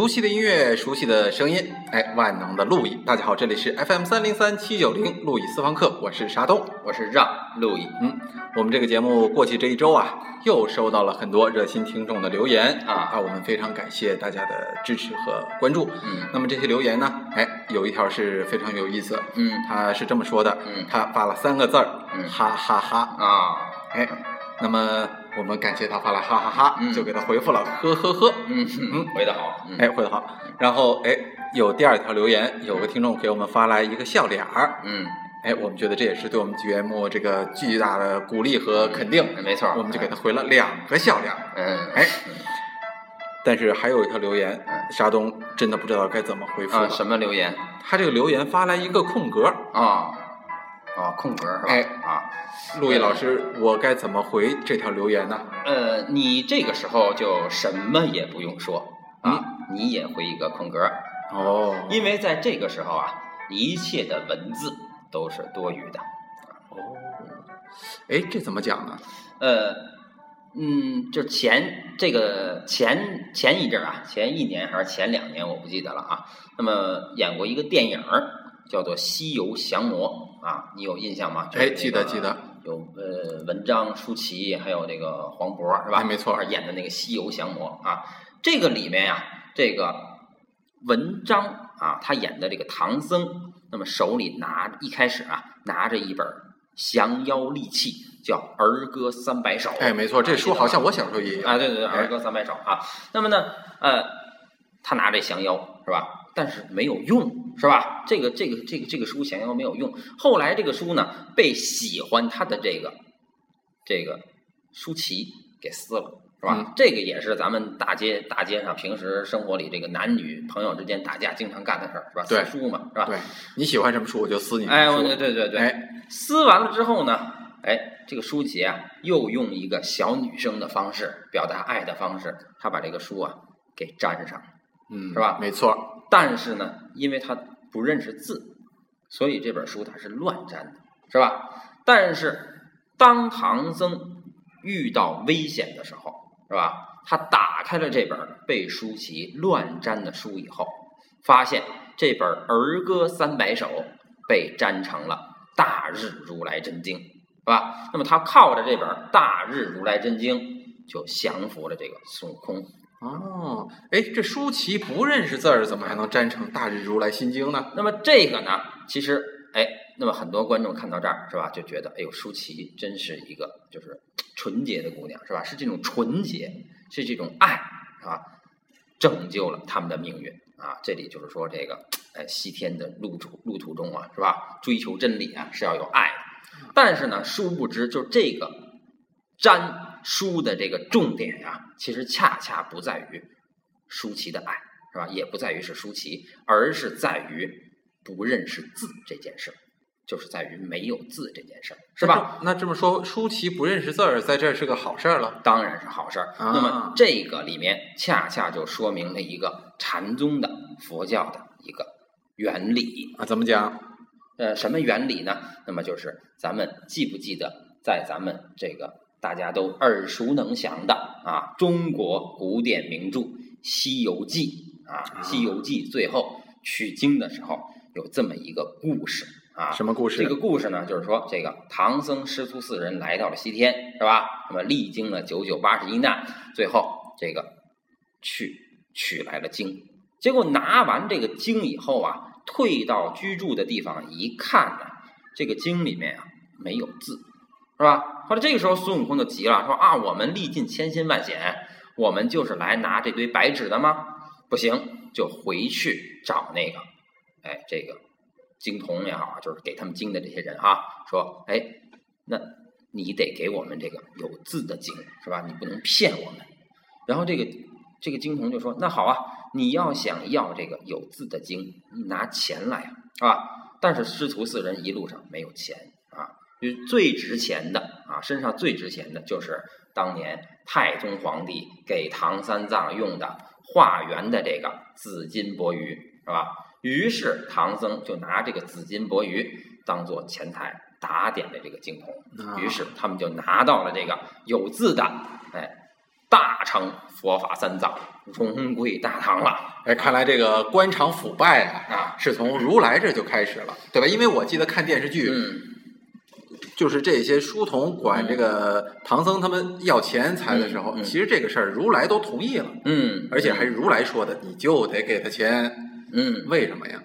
熟悉的音乐，熟悉的声音，哎，万能的路易，大家好，这里是 FM 三零三七九零路易私房课，我是沙东，我是让路易。嗯，我们这个节目过去这一周啊，又收到了很多热心听众的留言啊啊，我们非常感谢大家的支持和关注。嗯。那么这些留言呢，哎，有一条是非常有意思，嗯。他是这么说的，嗯。他发了三个字儿，嗯。哈哈哈。啊，哎，那么我们感谢他发来哈哈哈，嗯就给他回复了呵呵呵。嗯嗯回的好。嗯哎，回的好。然后哎，有第二条留言，有个听众给我们发来一个笑脸儿。嗯，哎，我们觉得这也是对我们节目这个巨大的鼓励和肯定，嗯没错我们就给他回了两个笑脸儿。嗯哎，但是还有一条留言，沙东真的不知道该怎么回复。什么留言他这个留言发来一个空格，啊？啊，空格是吧？哎啊，陆毅老师，我该怎么回这条留言呢？呃，你这个时候就什么也不用说啊，你也回一个空格，哦，因为在这个时候啊，一切的文字都是多余的。哦，哎，这怎么讲呢？呃，嗯，就前这个前前一阵儿啊，前一年还是前两年，我不记得了啊。那么演过一个电影儿，叫做《西游降魔》啊，你有印象吗？就是哎记得记得。有呃文章、舒淇，还有这个黄渤是吧？哎没错演的那个《西游降魔》啊，这个里面呀、这个文章啊，他演的这个唐僧，那么手里拿一开始啊，拿着一本降妖利器，叫《儿歌三百首》。哎，没错，这书好像我我小时候也有。啊，对对对，《哎儿歌三百首》啊。那么呢，呃，他拿这降妖是吧？但是没有用是吧？这个这个这个这个书降妖没有用。后来这个书呢，被喜欢他的这个这个舒淇给撕了。是吧？嗯这个也是咱们大街大街上平时生活里这个男女朋友之间打架经常干的事儿，是吧？对撕书嘛，是吧？对，你喜欢什么书我就撕你什哎。对对对对，哎，撕完了之后呢，哎，这个舒淇啊，又用一个小女生的方式表达爱的方式，她把这个书啊给粘上了。嗯，是吧没错。但是呢，因为他不认识字，所以这本书它是乱粘的，是吧？但是当唐僧遇到危险的时候，是吧？他打开了这本被舒淇乱粘的书以后，发现这本《儿歌三百首》被粘成了《大日如来真经》，是吧？那么他靠着这本《大日如来真经》，就降服了这个孙悟空。哦，哎，这舒淇不认识字儿，怎么还能粘成《大日如来心经》呢？那么这个呢，其实哎，那么很多观众看到这儿是吧，就觉得哎呦，舒淇真是一个就是纯洁的姑娘是吧？是这种纯洁，是这种爱啊，拯救了他们的命运啊。这里就是说这个哎，西天的路途路途中啊，是吧？追求真理啊是要有爱的，但是呢，殊不知就这个沾书的这个重点呀、其实恰恰不在于舒淇的爱。是吧？也不在于是舒淇，而是在于不认识字这件事儿，就是在于没有字这件事儿，是吧？那这？那这么说，舒淇不认识字儿，在这儿是个好事儿了。当然是好事儿。啊那么这个里面恰恰就说明了一个禅宗的佛教的一个原理。啊，怎么讲？呃，什么原理呢？那么就是咱们记不记得，在咱们这个大家都耳熟能详的啊中国古典名著《西游记》啊，啊《西游记》最后取经的时候有这么一个故事啊。什么故事？这个故事呢，就是说这个唐僧师徒四人来到了西天，是吧？那么历经了九九八十一难，最后这个去取来了经。结果拿完这个经以后啊，退到居住的地方一看呢、这个经里面啊没有字，是吧？后来这个时候孙悟空就急了，说啊，我们历尽千辛万险，我们就是来拿这堆白纸的吗？不行，就回去找那个，哎，这个经童也好，就是给他们经的这些人哈、说，哎，那你得给我们这个有字的经，是吧？你不能骗我们。然后这个这个经童就说，那好啊，你要想要这个有字的经，你拿钱来啊，是吧？但是师徒四人一路上没有钱最值钱的啊，身上最值钱的就是当年太宗皇帝给唐三藏用的化缘的这个紫金钵盂，是吧？于是唐僧就拿这个紫金钵盂当做钱财打点的这个经筒，啊于是他们就拿到了这个有字的，哎，大成佛法三藏，荣归大唐了。哎，看来这个官场腐败啊，啊，是从如来这就开始了，对吧？因为我记得看电视剧，嗯就是这些书童管这个唐僧他们要钱财的时候，嗯嗯。其实这个事儿如来都同意了，嗯，而且还是如来说的，你就得给他钱，嗯，为什么呀？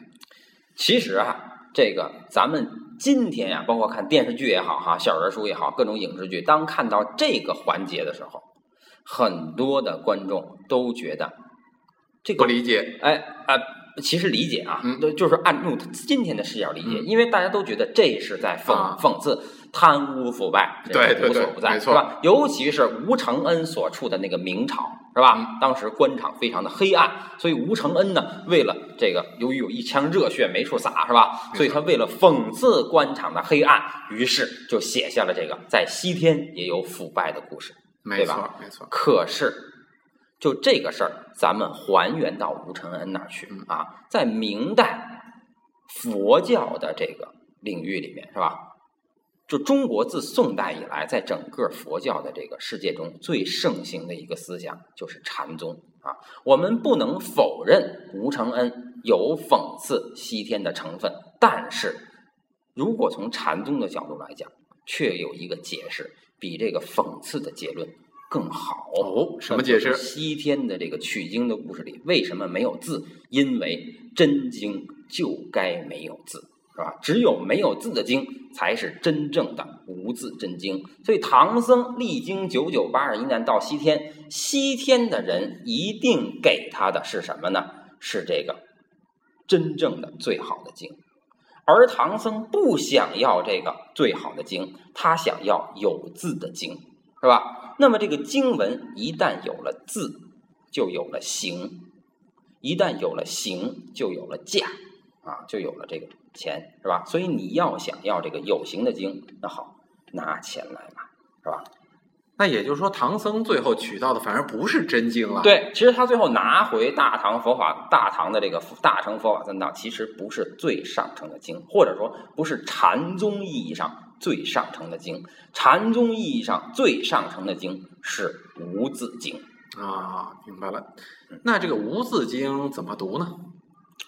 其实啊，这个咱们今天呀、包括看电视剧也好哈，小人书也好，各种影视剧，当看到这个环节的时候，很多的观众都觉得这个不理解，哎啊、其实理解啊，就是按用今天的视角理解，嗯。因为大家都觉得这是在讽、啊。讽刺贪污腐败，这对对无所不在，是吧？尤其是吴承恩所处的那个明朝，是吧？嗯当时官场非常的黑暗，所以吴承恩呢，为了这个，由于有一腔热血没处撒，是吧？所以他为了讽刺官场的黑暗，于是就写下了这个在西天也有腐败的故事。没对吧错没错，可是，就这个事儿，咱们还原到吴承恩那儿去嗯啊，在明代佛教的这个领域里面，是吧？就中国自宋代以来，在整个佛教的这个世界中最盛行的一个思想就是禅宗啊。我们不能否认吴承恩有讽刺西天的成分，但是如果从禅宗的角度来讲，却有一个解释比这个讽刺的结论更好。哦，什么解释？西天的这个取经的故事里，为什么没有字？因为真经就该没有字，是吧？只有没有字的经，才是真正的无字真经。所以唐僧历经九九八十一难到西天，西天的人一定给他的是什么呢？是这个真正的最好的经。而唐僧不想要这个最好的经，他想要有字的经，是吧？那么这个经文一旦有了字，就有了形；一旦有了形，就有了价，啊，就有了这个钱，是吧？所以你要想要这个有形的经，那好，拿钱来吧，是吧？那也就是说，唐僧最后取到的反而不是真经了。，对，其实他最后拿回大唐佛法，大唐的这个大乘佛法三藏，其实不是最上乘的经，或者说不是禅宗意义上最上乘的经。禅宗意义上最上乘的经是无字经。啊，明白了。那这个无字经怎么读呢？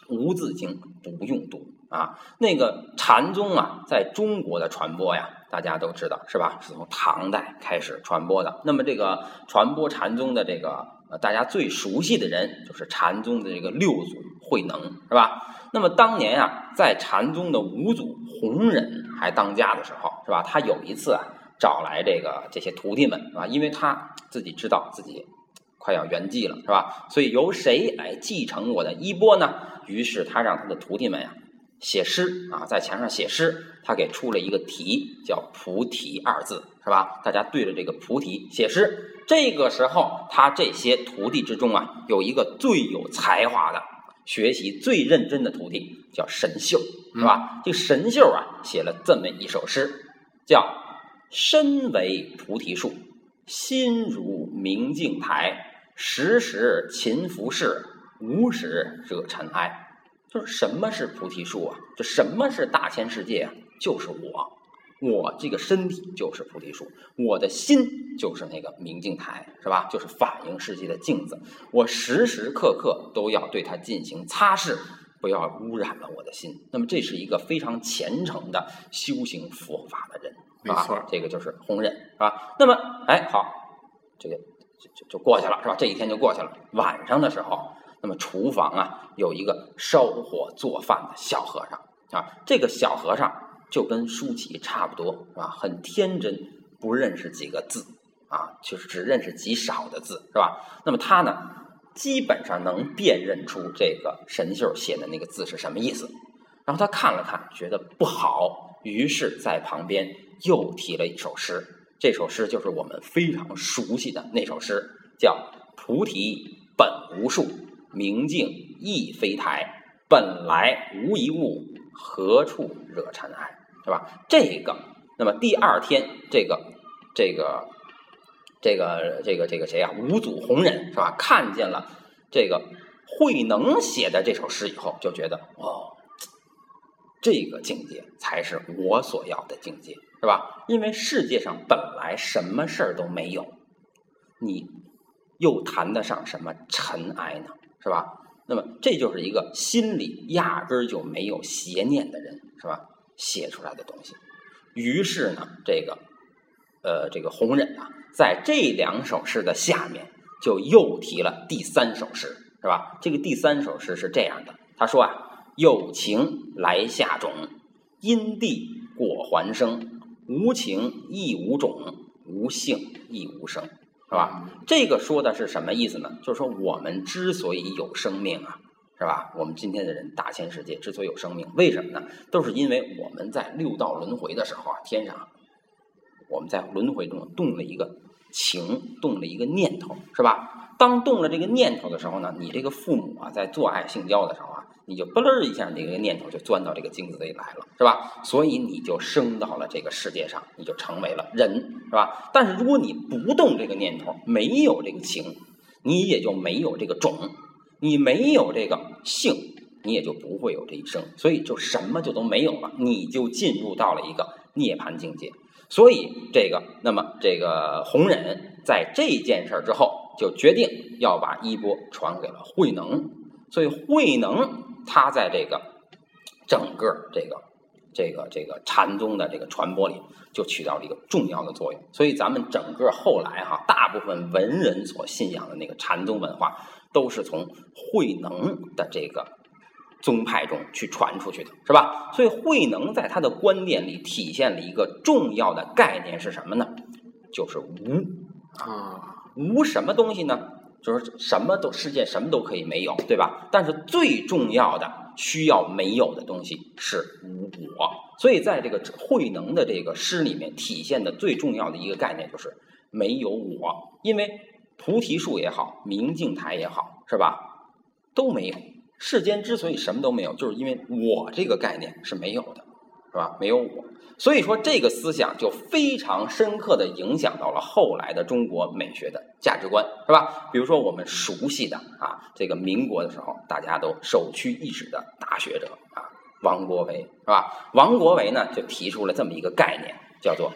无字经不用读啊。那个禅宗啊，在中国的传播呀，大家都知道是吧？是从唐代开始传播的。那么这个传播禅宗的这个呃，大家最熟悉的人就是禅宗的这个六祖慧能，是吧？那么当年啊，在禅宗的五祖弘忍还当家的时候，是吧？他有一次啊，找来这个这些徒弟们，是吧？因为他自己知道自己快要圆寂了，是吧？所以由谁来继承我的衣钵呢？于是他让他的徒弟们呀写诗啊，在墙上写诗。他给出了一个题，叫“菩提”二字，是吧？大家对着这个菩提写诗。这个时候，他这些徒弟之中啊，有一个最有才华的、学习最认真的徒弟，叫神秀，是吧？这神秀啊，写了这么一首诗，叫“身为菩提树，心如明镜台，时时勤拂拭，无时惹尘埃。就是什么是菩提树啊？就什么是大千世界啊？就是我，我这个身体就是菩提树，我的心就是那个明镜台，是吧？就是反映世界的镜子。我时时刻刻都要对它进行擦拭，不要污染了我的心。那么这是一个非常虔诚的修行佛法的人。没错啊，这个就是弘忍，是吧？那么，哎，好，这个就就就过去了，是吧？这一天就过去了。晚上的时候，那么厨房啊有一个烧火做饭的小和尚啊，这个小和尚就跟舒淇差不多，是吧？很天真，不认识几个字啊，就是只认识极少的字，是吧？那么他呢，基本上能辨认出这个神秀写的那个字是什么意思。然后他看了看，觉得不好，于是在旁边又提了一首诗。这首诗就是我们非常熟悉的那首诗，叫“菩提本无树，明镜亦非台，本来无一物，何处惹尘埃”，是吧？这个，那么第二天，这个，这个，这个，这个，这个谁啊？五祖弘忍是吧？看见了这个慧能写的这首诗以后，就觉得哦。这个境界才是我所要的境界，是吧？因为世界上本来什么事儿都没有，你又谈得上什么尘埃呢？是吧？那么这就是一个心里压根儿就没有邪念的人，是吧？写出来的东西。于是呢，这个呃，这个弘忍啊，在这两首诗的下面就又提了第三首诗，是吧？这个第三首诗是这样的，他说啊：“有情来下种，因地果还生，无情亦无种，无性亦无生。”是吧？这个说的是什么意思呢？就是说，我们之所以有生命啊，是吧？我们今天的人大千世界之所以有生命，为什么呢？都是因为我们在六道轮回的时候啊，天上我们在轮回中动了一个情，动了一个念头，是吧？当动了这个念头的时候呢，你这个父母啊，在做爱性交的时候啊。你就嘣儿一下，你这个念头就钻到这个精子里来了，是吧？所以你就生到了这个世界上，你就成为了人，是吧？但是如果你不动这个念头，没有这个情，你也就没有这个种，你没有这个性，你也就不会有这一生，所以就什么就都没有了，你就进入到了一个涅槃境界。所以这个，那么这个弘忍在这件事儿之后，就决定要把衣钵传给了慧能，所以慧能。他在这个整个这个这个这个禅宗的这个传播里，就起到了一个重要的作用。所以咱们整个后来哈，大部分文人所信仰的那个禅宗文化，都是从慧能的这个宗派中去传出去的，是吧？所以慧能在他的观点里体现了一个重要的概念是什么呢？就是无啊，无什么东西呢？就是什么都世界什么都可以没有，对吧？但是最重要的需要没有的东西是无我，所以在这个慧能的这个诗里面体现的最重要的一个概念就是没有我，因为菩提树也好，明镜台也好，是吧？都没有。世间之所以什么都没有，就是因为我这个概念是没有的，是吧？没有我。所以说，这个思想就非常深刻的影响到了后来的中国美学的价值观，是吧？比如说我们熟悉的啊，这个民国的时候，大家都首屈一指的大学者啊，王国维，是吧？王国维呢，就提出了这么一个概念，叫做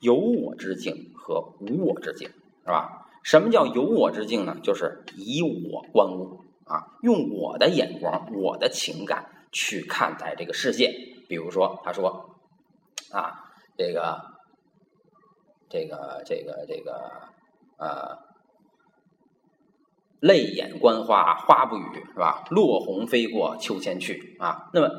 有我之境和无我之境，是吧？什么叫有我之境呢？就是以我观物啊，用我的眼光、我的情感去看待这个世界。比如说，他说。啊，这个，这个，这个，这个，呃，泪眼观花，花不语，是吧？落红飞过秋千去，啊，那么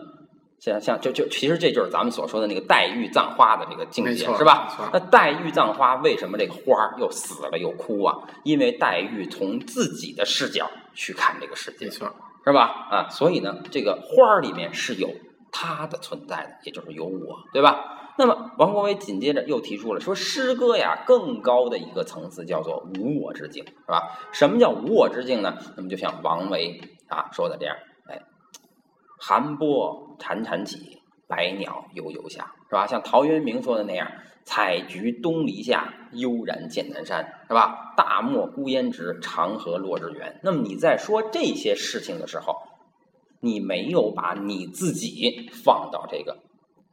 像像就就其实这就是咱们所说的那个黛玉葬花的这个境界，是吧？那黛玉葬花为什么这个花又死了又哭啊？因为黛玉从自己的视角去看这个世界，没错，是吧？啊，所以呢，这个花里面是有它的存在的，也就是有我，对吧？那么，王国维紧接着又提出了说，诗歌呀，更高的一个层次叫做无我之境，是吧？什么叫无我之境呢？那么就像王维啊说的这样，哎，寒波潺潺起，百鸟悠悠下，是吧？像陶渊明说的那样，采菊东篱下，悠然见南山，是吧？大漠孤烟直，长河落日圆。那么你在说这些事情的时候，你没有把你自己放到这个。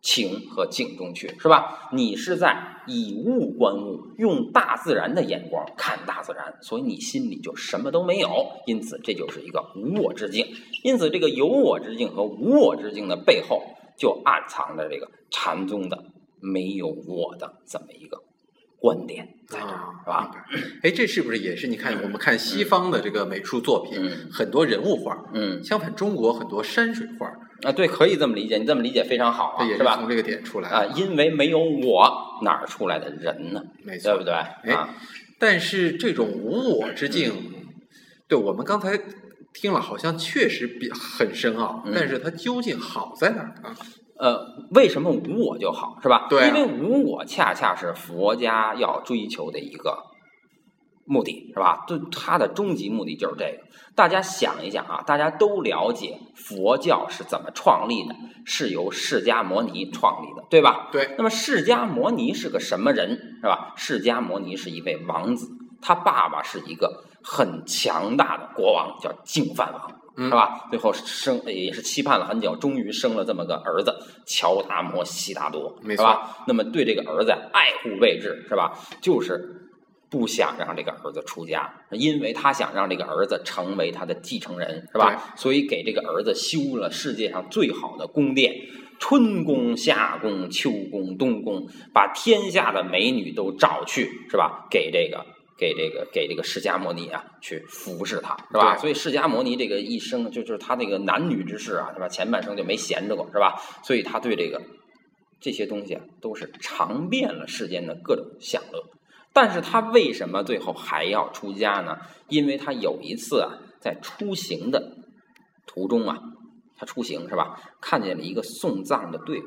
情和境中去，是吧？你是在以物观物，用大自然的眼光看大自然，所以你心里就什么都没有。因此，这就是一个无我之境。因此，这个有我之境和无我之境的背后，就暗藏着这个禅宗的没有我的这么一个。观点在这儿是吧？哎，这是不是也是你看我们看西方的这个美术作品，很多人物画，嗯，相反中国很多山水画啊，对，可以这么理解，你这么理解非常好啊，是吧？从这个点出来啊，因为没有我，哪儿出来的人呢？没错，对不对？哎，但是这种无我之境，对我们刚才听了好像确实比很深奥，但是它究竟好在哪儿呢？呃，为什么无我就好，是吧？对，因为无我恰恰是佛家要追求的一个目的，是吧？对，它的终极目的就是这个。大家想一想啊，大家都了解佛教是怎么创立的，是由释迦摩尼创立的，对吧？对。那么释迦摩尼是个什么人，是吧？释迦摩尼是一位王子，他爸爸是一个很强大的国王，叫净饭王。是吧？最后生也是期盼了很久，终于生了这么个儿子乔达摩悉达多，是吧？那么对这个儿子爱护备至，是吧？就是不想让这个儿子出家，因为他想让这个儿子成为他的继承人，是吧？所以给这个儿子修了世界上最好的宫殿，春宫、夏宫、秋宫、冬宫，把天下的美女都找去，是吧？给这个。给这个给这个释迦摩尼啊，去服侍他，是吧？所以释迦摩尼这个一生，就就是他这个男女之事啊，是吧？前半生就没闲着过，是吧？所以他对这个这些东西啊，都是尝遍了世间的各种享乐。但是他为什么最后还要出家呢？因为他有一次啊，在出行的途中啊，他出行是吧？看见了一个送葬的队伍，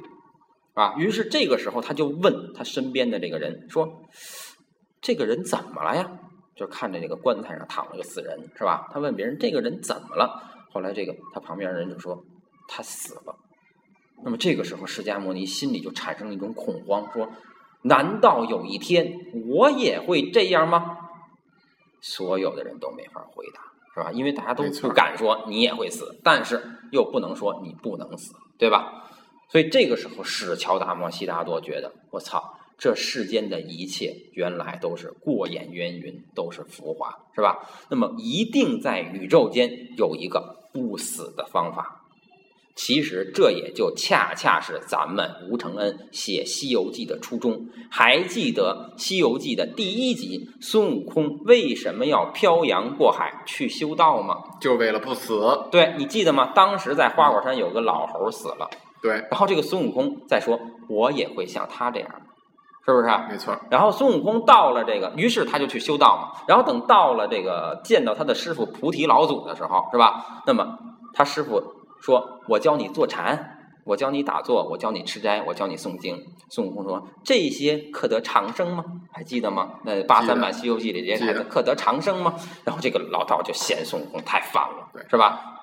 啊，于是这个时候他就问他身边的这个人说。这个人怎么了呀？就看着这个棺材上躺了个死人，是吧？他问别人：“这个人怎么了？”后来这个他旁边人就说：“他死了。”那么这个时候，释迦牟尼心里就产生了一种恐慌，说：“难道有一天我也会这样吗？”所有的人都没法回答，是吧？因为大家都不敢说你也会死，但是又不能说你不能死，对吧？所以这个时候，史乔达摩悉达多觉得：“我操！”这世间的一切原来都是过眼烟云，都是浮华，是吧？那么一定在宇宙间有一个不死的方法。其实这也就恰恰是咱们吴承恩写《西游记》的初衷。还记得《西游记》的第一集，孙悟空为什么要漂洋过海去修道吗？就为了不死。对你记得吗？当时在花果山有个老猴死了，对，然后这个孙悟空再说，我也会像他这样。是不是？没错。然后孙悟空到了这个，于是他就去修道嘛。然后等到了这个见到他的师傅菩提老祖的时候，是吧？那么他师傅说：“我教你坐禅，我教你打坐，我教你吃斋，我教你诵经。”孙悟空说：“这些可得长生吗？还记得吗？那八三版《西游记》里这些孩子可得长生吗？”然后这个老道就嫌孙悟空太烦了，是吧？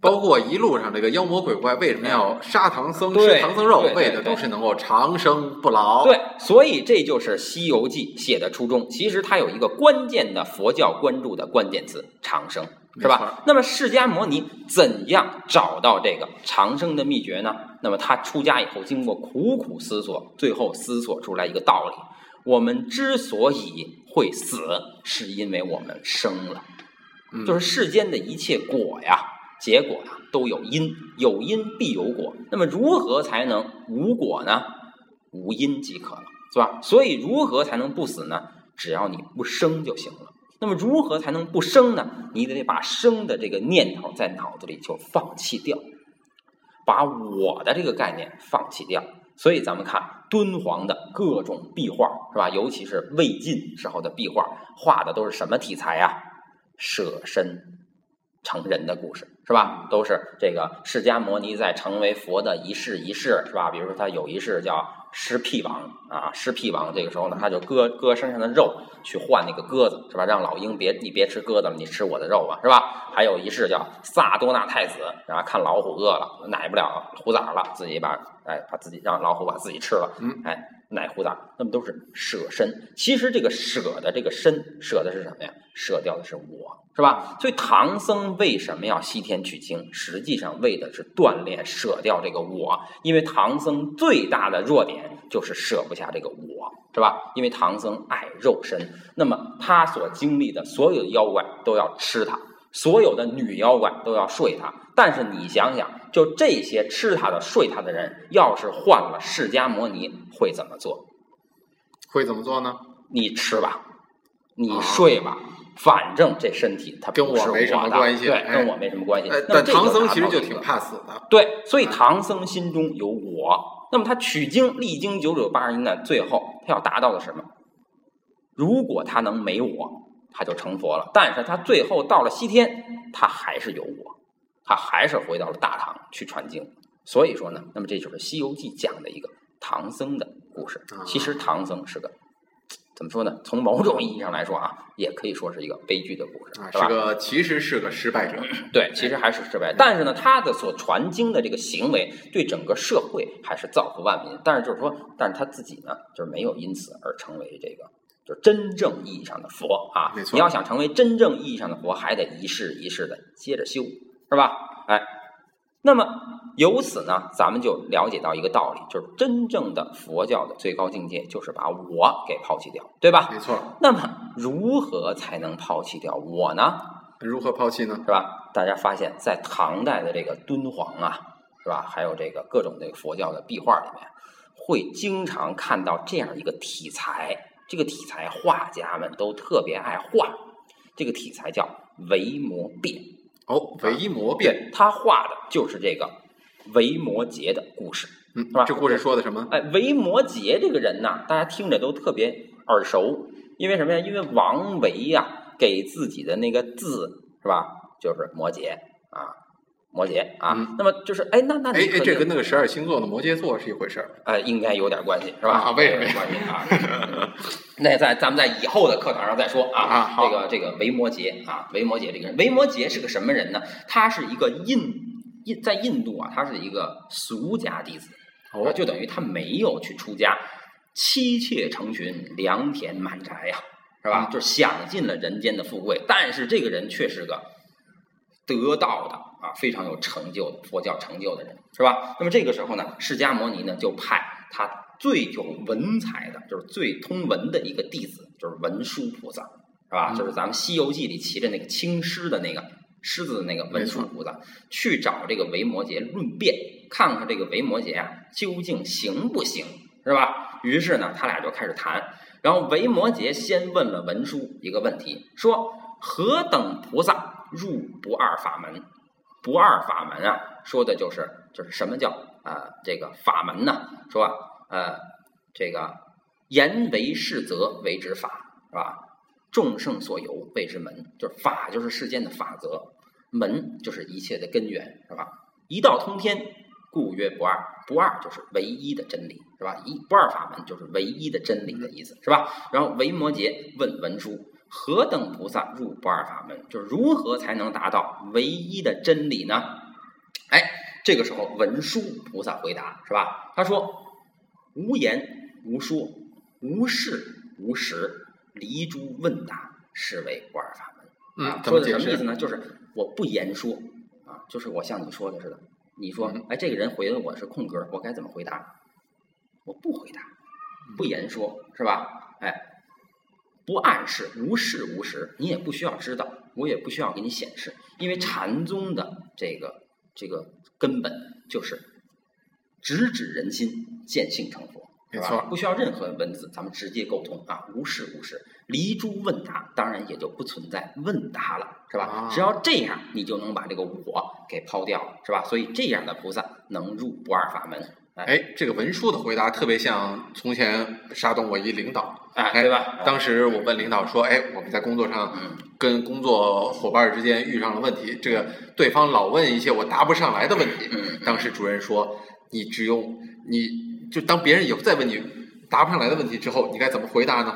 包括一路上这个妖魔鬼怪为什么要杀唐僧吃唐僧肉，为的都是能够长生不老。对，所以这就是《西游记》写的初衷。其实它有一个关键的佛教关注的关键词：长生，是吧？那么释迦摩尼怎样找到这个长生的秘诀呢？那么他出家以后，经过苦苦思索，最后思索出来一个道理：我们之所以会死，是因为我们生了，就是世间的一切果呀。结果呢，都有因，有因必有果。那么如何才能无果呢？无因即可了，是吧？所以如何才能不死呢？只要你不生就行了。那么如何才能不生呢？你得把生的这个念头在脑子里就放弃掉，把我的这个概念放弃掉。所以咱们看敦煌的各种壁画，是吧？尤其是魏晋时候的壁画，画的都是什么题材呀？舍身。成人的故事是吧？都是这个释迦牟尼在成为佛的一世一世是吧？比如说他有一世叫尸屁王啊，尸屁王这个时候呢，他就割割身上的肉去换那个鸽子是吧？让老鹰别你别吃鸽子了，你吃我的肉吧是吧？还有一世叫萨多纳太子，然后看老虎饿了，奶不了虎崽了，自己把哎把自己让老虎把自己吃了，嗯，哎奶虎崽，那么都是舍身。其实这个舍的这个身，舍的是什么呀？舍掉的是我。是吧？所以唐僧为什么要西天取经？实际上为的是锻炼、舍掉这个我。因为唐僧最大的弱点就是舍不下这个我，是吧？因为唐僧爱肉身，那么他所经历的所有的妖怪都要吃他，所有的女妖怪都要睡他。但是你想想，就这些吃他的、睡他的人，要是换了释迦摩尼，会怎么做？会怎么做呢？你吃吧，你睡吧。反正这身体它跟我没什么关系，对，跟我没什么关系。但唐僧其实就挺怕死的，对，所以唐僧心中有我。那么他取经历经九九八十一难，最后他要达到的什么？如果他能没我，他就成佛了。但是他最后到了西天，他还是有我，他还是回到了大唐去传经。所以说呢，那么这就是《西游记》讲的一个唐僧的故事。其实唐僧是个。怎么说呢？从某种意义上来说啊，也可以说是一个悲剧的故事，是吧？个其实是个失败者，对，其实还是失败。但是呢，他的所传经的这个行为，对整个社会还是造福万民。但是就是说，但是他自己呢，就是没有因此而成为这个，就是真正意义上的佛啊。没错，你要想成为真正意义上的佛，还得一世一世的接着修，是吧？哎，那么由此呢，咱们就了解到一个道理，就是真正的佛教的最高境界，就是把我给抛弃掉，对吧？没错。那么如何才能抛弃掉我呢？如何抛弃呢？是吧？大家发现，在唐代的这个敦煌啊，是吧？还有这个各种这个佛教的壁画里面，会经常看到这样一个题材。这个题材画家们都特别爱画。这个题材叫维摩变。哦，维摩变，他画的就是这个维摩诘的故事，嗯，是吧？这故事说的什么？哎，维摩诘这个人呢，大家听着都特别耳熟，因为什么呀？因为王维呀给自己的那个字是吧，就是摩诘啊，摩羯啊。那么就是哎，那那哎哎，这跟那个十二星座的摩羯座是一回事儿？哎，应该有点关系是吧？啊，为什么关系啊？那在咱们在以后的课堂上再说啊。啊，这个这个维摩诘啊，维摩诘这个人，维摩诘是个什么人呢？他是一个印印在印度啊，他是一个俗家弟子，哦，就等于他没有去出家，妻妾成群，良田满宅呀，是吧？就享尽了人间的富贵。但是这个人却是个得道的啊，非常有成就的佛教成就的人，是吧？那么这个时候呢，释迦牟尼呢就派他最有文采的，就是最通文的一个弟子，就是文殊菩萨，是吧？就是咱们《西游记》里骑着那个青狮的那个狮子的那个文殊菩萨，去找这个维摩诘论辩，看看这个维摩诘啊究竟行不行，是吧？于是呢，他俩就开始谈。然后维摩诘先问了文殊一个问题，说：“何等菩萨入不二法门？不二法门啊，说的就是就是什么叫啊这个法门呢？说呃这个言为世则为之法，是吧？众圣所由谓之门，就是法就是世间的法则，门就是一切的根源，是吧？一道通天。”故曰不二，不二就是唯一的真理，是吧？一不二法门就是唯一的真理的意思，是吧？然后维摩诘问文殊：何等菩萨入不二法门？就是如何才能达到唯一的真理呢？哎，这个时候文殊菩萨回答是吧？他说：无言无说，无事无实，离诸问答，是为不二法门。嗯，说的什么意思呢？就是我不言说啊，就是我像你说的似的。你说，哎，这个人回的我是空格，我该怎么回答？我不回答，不言说，是吧？哎，不暗示，无事无实，你也不需要知道，我也不需要给你显示，因为禅宗的这个这个根本就是直指人心，见性成佛，没错，不需要任何文字，咱们直接沟通啊，无事无实，离诸问答，当然也就不存在问答了，是吧？只要这样，你就能把这个我给抛掉了，是吧？所以这样的菩萨能入不二法门。哎，这个文书的回答特别像从前沙东我一领导，哎，对吧？当时我问领导说，哎，我们在工作上跟工作伙伴之间遇上了问题，这个对方老问一些我答不上来的问题。当时主任说，你只用你就当别人以后再问你答不上来的问题之后，你该怎么回答呢？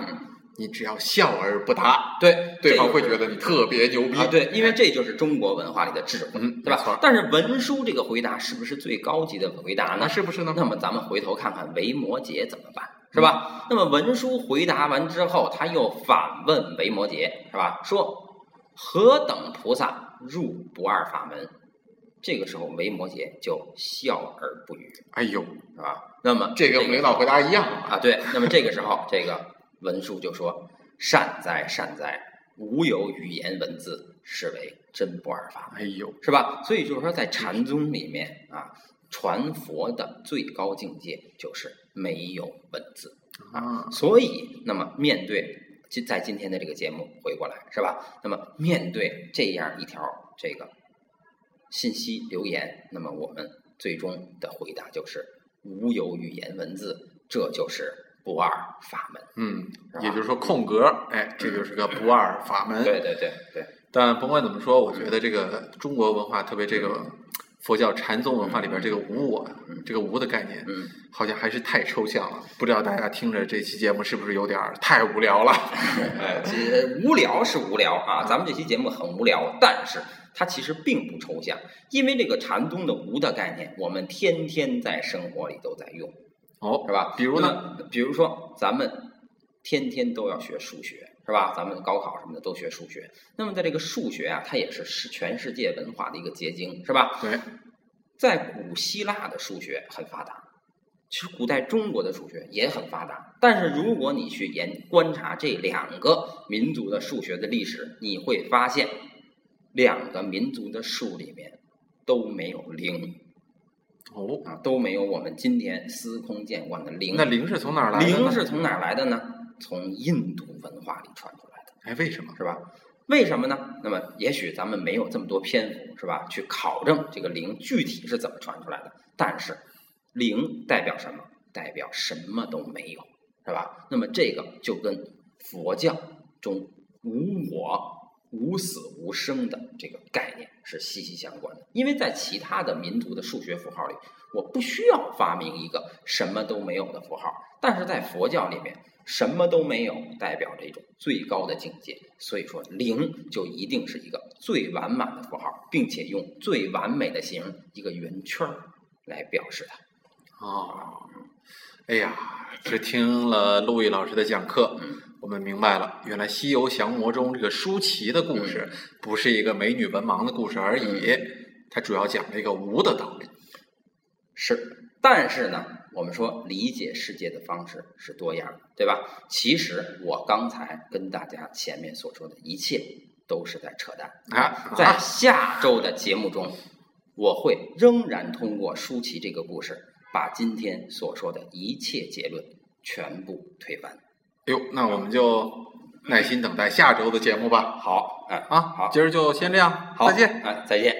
你只要笑而不答，对，对方会觉得你特别牛逼。对，因为这就是中国文化里的智慧，对吧？但是文殊这个回答是不是最高级的回答呢？是不是呢？那么咱们回头看看维摩诘怎么办，是吧？那么文殊回答完之后，他又反问维摩诘，是吧？说何等菩萨入不二法门？这个时候维摩诘就笑而不语。哎呦，是吧？那么这个领导回答一样啊？对。那么这个时候，这个。文殊就说：“善哉善哉，无有语言文字，是为真不二法。”哎呦，是吧？所以就是说，在禅宗里面啊，传佛的最高境界就是没有文字啊。所以，那么面对今在今天的这个节目回过来，是吧？那么面对这样一条这个信息留言，那么我们最终的回答就是无有语言文字，这就是。不二法门，嗯，也就是说空格，哎，这就是个不二法门。对对对对。但甭管怎么说，我觉得这个中国文化，特别这个佛教禅宗文化里边，这个无我，这个无的概念，嗯，好像还是太抽象了。不知道大家听着这期节目是不是有点太无聊了？哎，其实无聊是无聊啊，咱们这期节目很无聊，但是它其实并不抽象，因为这个禅宗的无的概念，我们天天在生活里都在用。哦，是吧？比如呢？比如说，咱们天天都要学数学，是吧？咱们高考什么的都学数学。那么，在这个数学啊，它也是世全世界文化的一个结晶，是吧？对。在古希腊的数学很发达，其实古代中国的数学也很发达。但是如果你去研观察这两个民族的数学的历史，你会发现两个民族的数里面都没有零。哦啊，都没有我们今天司空见惯的零。那零是从哪儿来的？零是从哪儿来的呢？从印度文化里传出来的。哎，为什么？是吧？为什么呢？那么也许咱们没有这么多篇幅，是吧？去考证这个零具体是怎么传出来的。但是零代表什么？代表什么都没有，是吧？那么这个就跟佛教中无我。无死无生的这个概念是息息相关的，因为在其他的民族的数学符号里，我不需要发明一个什么都没有的符号，但是在佛教里面，什么都没有代表着一种最高的境界，所以说零就一定是一个最完满的符号，并且用最完美的形一个圆圈来表示它。哦，哎呀，这听了陆毅老师的讲课。我们明白了，原来《西游降魔》中这个舒淇的故事不是一个美女文盲的故事而已，它主要讲了一个无的道理。是，但是呢，我们说理解世界的方式是多样的，对吧？其实我刚才跟大家前面所说的一切都是在扯淡啊！在下周的节目中，我会仍然通过舒淇这个故事，把今天所说的一切结论全部推翻。哟，那我们就耐心等待下周的节目吧。好，哎啊，好，今儿就先这样，再见，哎，再见。